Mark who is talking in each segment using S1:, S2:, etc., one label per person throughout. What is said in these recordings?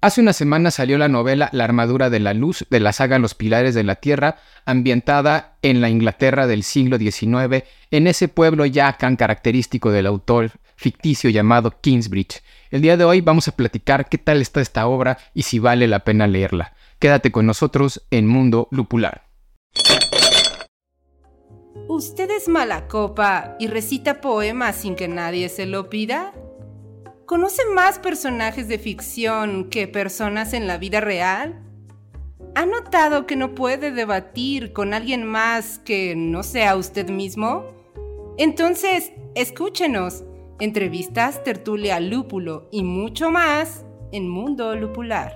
S1: Hace una semana salió la novela La armadura de la luz de la saga Los pilares de la tierra, ambientada en la Inglaterra del siglo XIX, en ese pueblo ya tan característico del autor ficticio llamado Kingsbridge. El día de hoy vamos a platicar qué tal está esta obra y si vale la pena leerla. Quédate con nosotros en Mundo Lupular.
S2: ¿Usted es mala copa y recita poemas sin que nadie se lo pida? ¿Conoce más personajes de ficción que personas en la vida real? ¿Ha notado que no puede debatir con alguien más que no sea usted mismo? Entonces, escúchenos. Entrevistas, tertulia, lúpulo y mucho más en Mundo Lupular.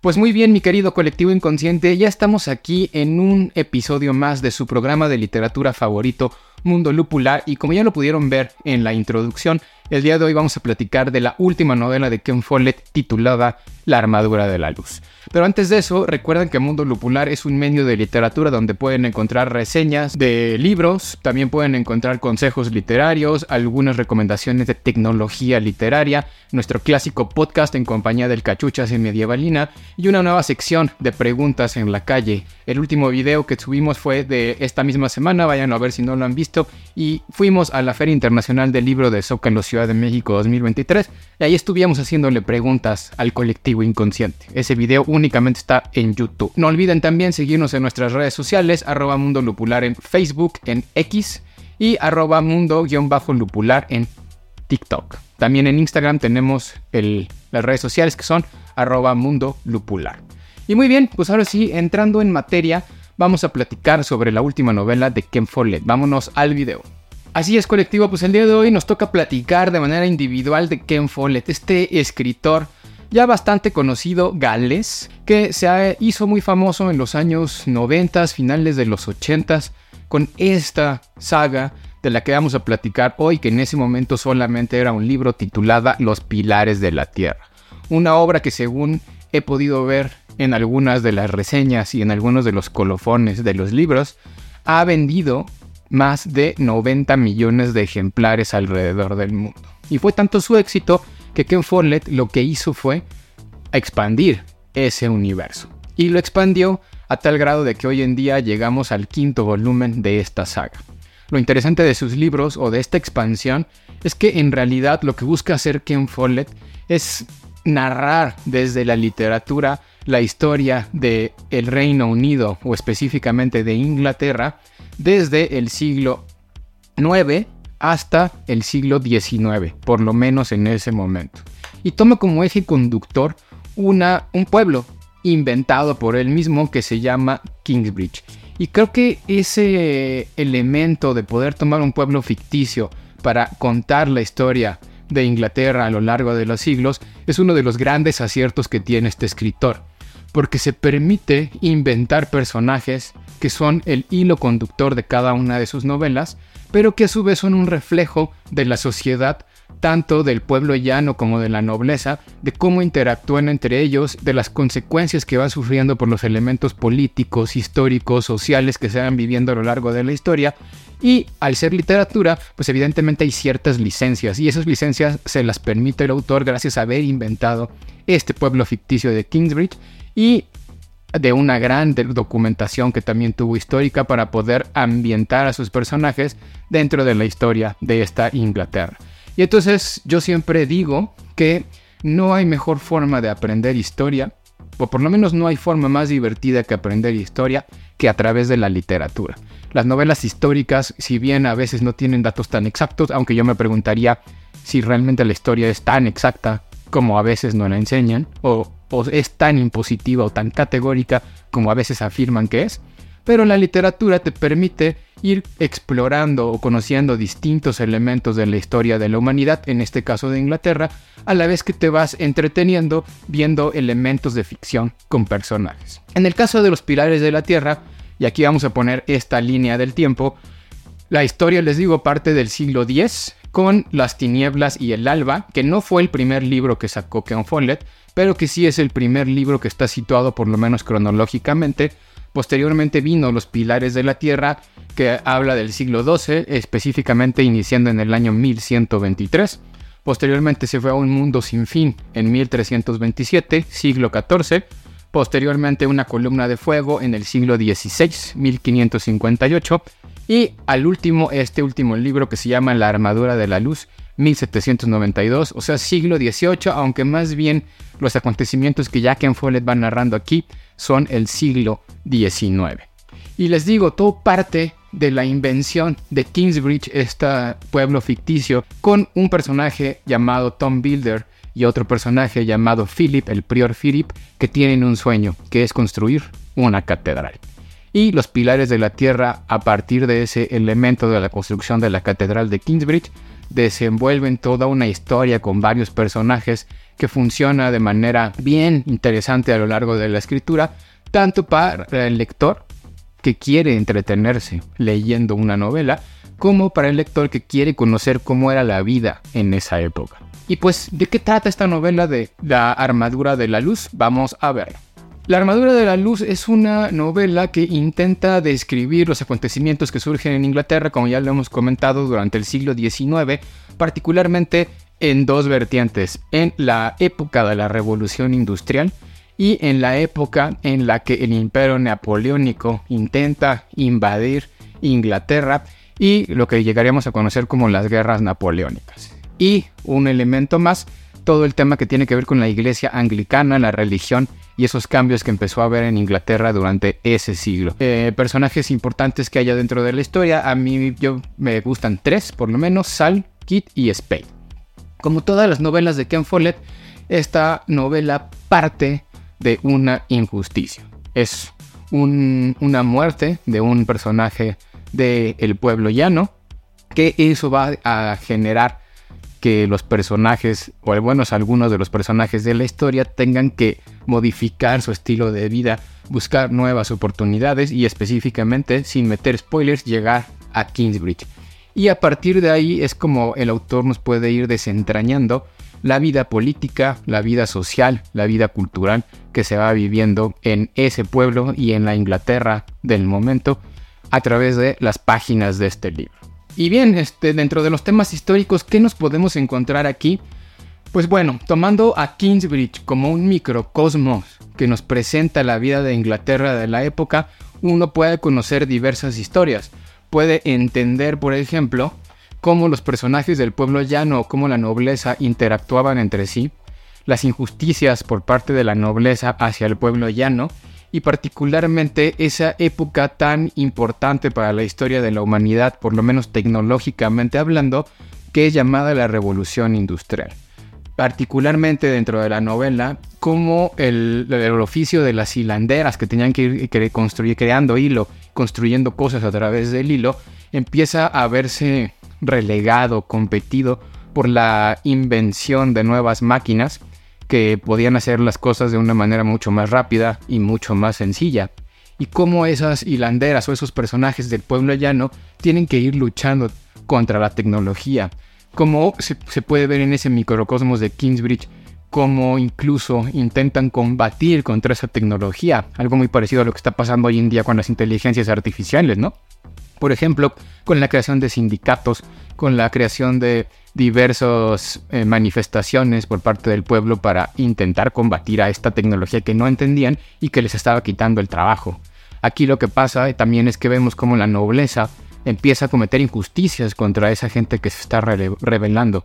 S1: Pues muy bien, mi querido colectivo inconsciente, ya estamos aquí en un episodio más de su programa de literatura favorito, Mundo Lupular y como ya lo pudieron ver en la introducción, el día de hoy vamos a platicar de la última novela de Ken Follett titulada La armadura de la luz. Pero antes de eso, recuerden que Mundo Lupular es un medio de literatura donde pueden encontrar reseñas de libros, también pueden encontrar consejos literarios, algunas recomendaciones de tecnología literaria, nuestro clásico podcast en compañía del Cachuchas en Medievalina y una nueva sección de preguntas en la calle. El último video que subimos fue de esta misma semana, vayan a ver si no lo han visto, y fuimos a la Feria Internacional del Libro de Zócalo Ciudad de México 2023 y ahí estuvimos haciéndole preguntas al colectivo inconsciente. Ese video únicamente está en YouTube. No olviden también seguirnos en nuestras redes sociales, arroba mundo lupular en Facebook, en X y arroba mundo-lupular en TikTok. También en Instagram tenemos las redes sociales que son arroba mundo lupular. Y muy bien, pues ahora sí, entrando en materia, vamos a platicar sobre la última novela de Ken Follett. Vámonos al video. Así es, colectivo, pues el día de hoy nos toca platicar de manera individual de Ken Follett, este escritor ya bastante conocido galés, que se hizo muy famoso en los años 90, finales de los 80, con esta saga de la que vamos a platicar hoy, que en ese momento solamente era un libro titulada Los Pilares de la Tierra. Una obra que según he podido ver en algunas de las reseñas y en algunos de los colofones de los libros, ha vendido más de 90 millones de ejemplares alrededor del mundo. Y fue tanto su éxito que Ken Follett lo que hizo fue expandir ese universo. Y lo expandió a tal grado de que hoy en día llegamos al quinto volumen de esta saga. Lo interesante de sus libros o de esta expansión es que en realidad lo que busca hacer Ken Follett es narrar desde la literatura la historia de el Reino Unido o específicamente de Inglaterra desde el siglo IX hasta el siglo XIX, por lo menos en ese momento. Y toma como eje conductor una, un pueblo inventado por él mismo que se llama Kingsbridge. Y creo que ese elemento de poder tomar un pueblo ficticio para contar la historia de Inglaterra a lo largo de los siglos es uno de los grandes aciertos que tiene este escritor porque se permite inventar personajes que son el hilo conductor de cada una de sus novelas, pero que a su vez son un reflejo de la sociedad, tanto del pueblo llano como de la nobleza, de cómo interactúan entre ellos, de las consecuencias que van sufriendo por los elementos políticos, históricos, sociales que se van viviendo a lo largo de la historia. Y al ser literatura, pues evidentemente hay ciertas licencias, y esas licencias se las permite el autor gracias a haber inventado este pueblo ficticio de Kingsbridge y de una gran documentación que también tuvo histórica para poder ambientar a sus personajes dentro de la historia de esta Inglaterra. Y entonces yo siempre digo que no hay mejor forma de aprender historia, o por lo menos no hay forma más divertida que aprender historia que a través de la literatura. Las novelas históricas, si bien a veces no tienen datos tan exactos, aunque yo me preguntaría si realmente la historia es tan exacta como a veces no la enseñan, o es tan impositiva o tan categórica como a veces afirman que es, pero la literatura te permite ir explorando o conociendo distintos elementos de la historia de la humanidad, en este caso de Inglaterra, a la vez que te vas entreteniendo viendo elementos de ficción con personajes. En el caso de los pilares de la Tierra, y aquí vamos a poner esta línea del tiempo, la historia, les digo, parte del siglo X, con Las tinieblas y el alba, que no fue el primer libro que sacó Ken Follett, pero que sí es el primer libro que está situado por lo menos cronológicamente. Posteriormente vino Los Pilares de la Tierra, que habla del siglo XII, específicamente iniciando en el año 1123. Posteriormente se fue a un mundo sin fin en 1327, siglo XIV. Posteriormente una columna de fuego en el siglo XVI, 1558. Y al último, este último libro que se llama La Armadura de la Luz, 1792, o sea, siglo XVIII, aunque más bien los acontecimientos que Jack Follett va narrando aquí son el siglo XIX. Y les digo, todo parte de la invención de Kingsbridge, este pueblo ficticio, con un personaje llamado Tom Builder y otro personaje llamado Philip, el prior Philip, que tienen un sueño, que es construir una catedral. Y los pilares de la tierra, a partir de ese elemento de la construcción de la catedral de Kingsbridge, desenvuelven toda una historia con varios personajes que funciona de manera bien interesante a lo largo de la escritura, tanto para el lector que quiere entretenerse leyendo una novela, como para el lector que quiere conocer cómo era la vida en esa época. Y pues, ¿de qué trata esta novela de La armadura de la luz? Vamos a ver. La armadura de la luz es una novela que intenta describir los acontecimientos que surgen en Inglaterra, como ya lo hemos comentado, durante el siglo XIX, particularmente en dos vertientes, en la época de la revolución industrial y en la época en la que el imperio napoleónico intenta invadir Inglaterra y lo que llegaríamos a conocer como las guerras napoleónicas. Y un elemento más, todo el tema que tiene que ver con la iglesia anglicana, la religión y esos cambios que empezó a haber en Inglaterra durante ese siglo. Eh, personajes importantes que haya dentro de la historia, a mí yo me gustan tres, por lo menos, Sal, Kit y Spade. Como todas las novelas de Ken Follett, esta novela parte de una injusticia. Es una muerte de un personaje del pueblo llano, que eso va a generar que los personajes, o menos algunos de los personajes de la historia, tengan que modificar su estilo de vida, buscar nuevas oportunidades y específicamente, sin meter spoilers, llegar a Kingsbridge. Y a partir de ahí es como el autor nos puede ir desentrañando la vida política, la vida social, la vida cultural que se va viviendo en ese pueblo y en la Inglaterra del momento a través de las páginas de este libro. Y bien, este, dentro de los temas históricos, ¿qué nos podemos encontrar aquí? Pues bueno, tomando a Kingsbridge como un microcosmos que nos presenta la vida de Inglaterra de la época, uno puede conocer diversas historias. Puede entender, por ejemplo, cómo los personajes del pueblo llano o cómo la nobleza interactuaban entre sí, las injusticias por parte de la nobleza hacia el pueblo llano, y particularmente esa época tan importante para la historia de la humanidad, por lo menos tecnológicamente hablando, que es llamada la revolución industrial. Particularmente dentro de la novela, como el, oficio de las hilanderas que tenían que ir construir, creando hilo, construyendo cosas a través del hilo, empieza a verse relegado, competido por la invención de nuevas máquinas que podían hacer las cosas de una manera mucho más rápida y mucho más sencilla. Y cómo esas hilanderas o esos personajes del pueblo llano tienen que ir luchando contra la tecnología. Como se, se puede ver en ese microcosmos de Kingsbridge, cómo incluso intentan combatir contra esa tecnología. Algo muy parecido a lo que está pasando hoy en día con las inteligencias artificiales, ¿no? Por ejemplo, con la creación de sindicatos, con la creación de diversas eh, manifestaciones por parte del pueblo para intentar combatir a esta tecnología que no entendían y que les estaba quitando el trabajo. Aquí lo que pasa también es que vemos como la nobleza empieza a cometer injusticias contra esa gente que se está rebelando.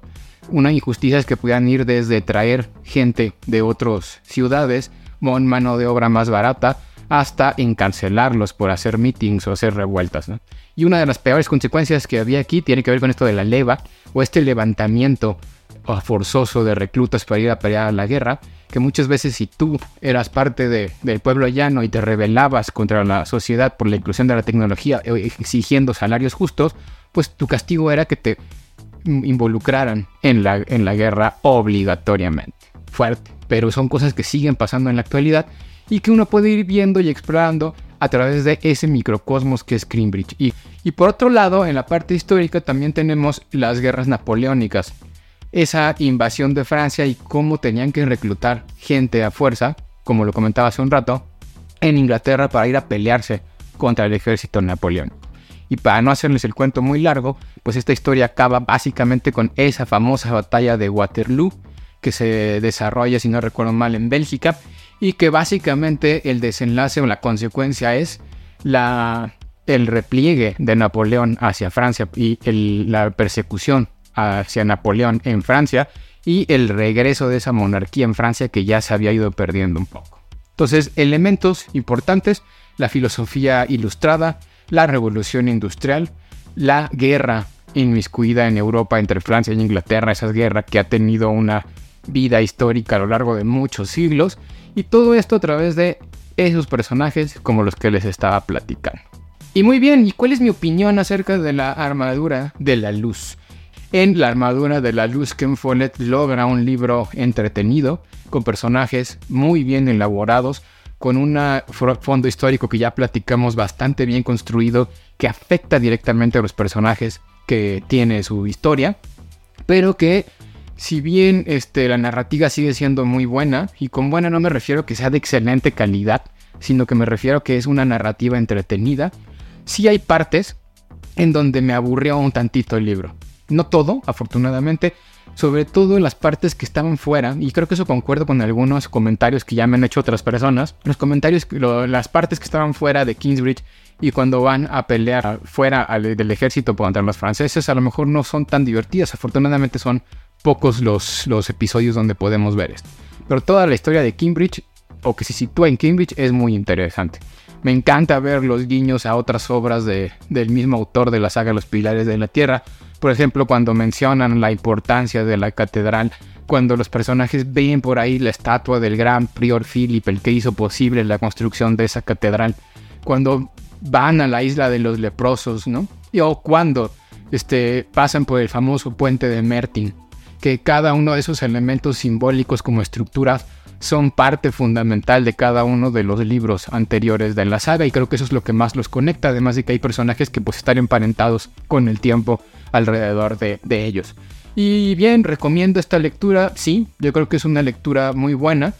S1: Una injusticia es que puedan ir desde traer gente de otras ciudades con mano de obra más barata hasta encarcelarlos por hacer meetings o hacer revueltas. Y una de las peores consecuencias que había aquí tiene que ver con esto de la leva o este levantamiento forzoso de reclutas para ir a pelear a la guerra, que muchas veces si tú eras parte del pueblo llano y te rebelabas contra la sociedad por la inclusión de la tecnología exigiendo salarios justos, pues tu castigo era que te involucraran en en la guerra obligatoriamente. Fuerte, pero son cosas que siguen pasando en la actualidad y que uno puede ir viendo y explorando a través de ese microcosmos que es Greenbridge. Y, y por otro lado, en la parte histórica también tenemos las guerras napoleónicas, esa invasión de Francia y cómo tenían que reclutar gente a fuerza, como lo comentaba hace un rato, en Inglaterra para ir a pelearse contra el ejército napoleónico. Y para no hacerles el cuento muy largo, pues esta historia acaba básicamente con esa famosa batalla de Waterloo que se desarrolla, si no recuerdo mal, en Bélgica y que básicamente el desenlace o la consecuencia es la, el repliegue de Napoleón hacia Francia y la persecución hacia Napoleón en Francia y el regreso de esa monarquía en Francia que ya se había ido perdiendo un poco. Entonces, elementos importantes, la filosofía ilustrada, la revolución industrial, la guerra inmiscuida en Europa entre Francia e Inglaterra, esa guerra que ha tenido una vida histórica a lo largo de muchos siglos, y todo esto a través de esos personajes como los que les estaba platicando. Y muy bien, ¿y cuál es mi opinión acerca de la armadura de la luz? En La armadura de la luz, Ken Follett logra un libro entretenido, con personajes muy bien elaborados, con un fondo histórico que ya platicamos bastante bien construido, que afecta directamente a los personajes que tiene su historia, pero que si bien este, la narrativa sigue siendo muy buena, y con buena no me refiero que sea de excelente calidad, sino que me refiero que es una narrativa entretenida, sí hay partes en donde me aburrió un tantito el libro. No todo, afortunadamente, sobre todo en las partes que estaban fuera, y creo que eso concuerdo con algunos comentarios que ya me han hecho otras personas, los comentarios, las partes que estaban fuera de Kingsbridge y cuando van a pelear fuera del ejército contra los franceses, a lo mejor no son tan divertidas, afortunadamente son pocos los, los episodios donde podemos ver esto. Pero toda la historia de Kingsbridge, o que se sitúa en Kingsbridge, es muy interesante. Me encanta ver los guiños a otras obras de, del mismo autor de la saga Los Pilares de la Tierra, por ejemplo, cuando mencionan la importancia de la catedral, cuando los personajes ven por ahí la estatua del gran prior Philip, el que hizo posible la construcción de esa catedral, cuando van a la isla de los leprosos, ¿no? O cuando este, pasan por el famoso puente de Mertin, que cada uno de esos elementos simbólicos como estructuras son parte fundamental de cada uno de los libros anteriores de la saga y creo que eso es lo que más los conecta, además de que hay personajes que pues están emparentados con el tiempo alrededor de, ellos. Y bien, recomiendo esta lectura, sí, yo creo que es una lectura muy buena.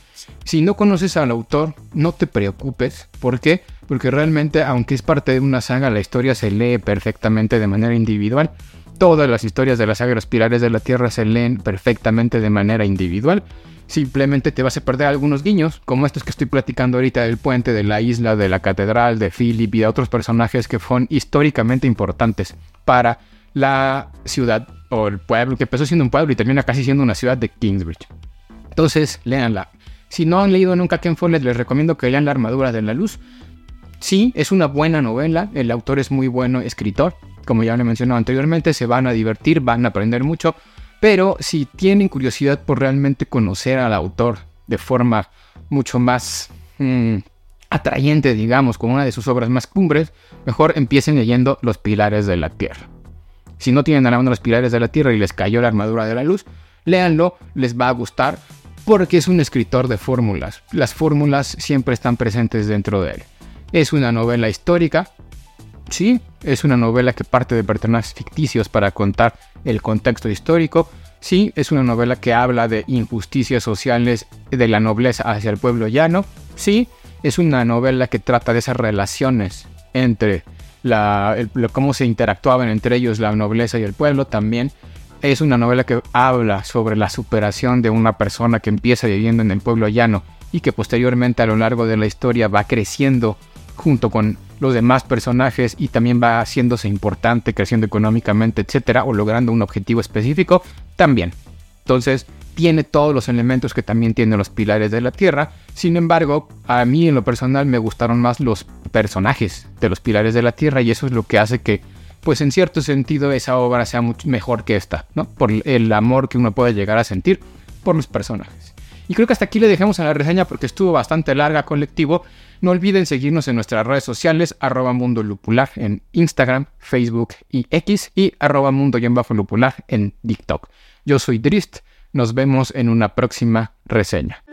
S1: Si no conoces al autor, no te preocupes. ¿Por qué? Porque realmente, aunque es parte de una saga, la historia se lee perfectamente de manera individual. Todas las historias de la saga de Pilares de la Tierra se leen perfectamente de manera individual. Simplemente te vas a perder algunos guiños, como estos que estoy platicando ahorita del puente, de la isla, de la catedral, de Philip y de otros personajes que fueron históricamente importantes para la ciudad o el pueblo, que empezó siendo un pueblo y termina casi siendo una ciudad de Kingsbridge. Entonces, léanla. Si no han leído nunca Ken Follett, les recomiendo que lean La Armadura de la Luz. Sí, es una buena novela, el autor es muy bueno escritor, como ya le mencionado anteriormente, se van a divertir, van a aprender mucho, pero si tienen curiosidad por realmente conocer al autor de forma mucho más mm, atrayente, digamos, con una de sus obras más cumbres, mejor empiecen leyendo Los Pilares de la Tierra. Si no tienen a la mano los pilares de la Tierra y les cayó la armadura de la luz, léanlo, les va a gustar porque es un escritor de fórmulas. Las fórmulas siempre están presentes dentro de él. Es una novela histórica, sí, es una novela que parte de personajes ficticios para contar el contexto histórico, sí, es una novela que habla de injusticias sociales de la nobleza hacia el pueblo llano, sí, es una novela que trata de esas relaciones entre la, cómo se interactuaban entre ellos la nobleza y el pueblo también. Es una novela que habla sobre la superación de una persona que empieza viviendo en el pueblo llano y que posteriormente a lo largo de la historia va creciendo junto con los demás personajes y también va haciéndose importante, creciendo económicamente, etcétera, o logrando un objetivo específico también. Entonces, tiene todos los elementos que también tienen los pilares de la Tierra. Sin embargo, a mí en lo personal me gustaron más los personajes de los pilares de la Tierra y eso es lo que hace que, pues en cierto sentido, esa obra sea mucho mejor que esta, ¿no? Por el amor que uno puede llegar a sentir por los personajes. Y creo que hasta aquí le dejamos a la reseña porque estuvo bastante larga colectivo. No olviden seguirnos en nuestras redes sociales, arroba mundo lupular en Instagram, Facebook y X y arroba mundo lupular en TikTok. Yo soy Drist nos vemos en una próxima reseña.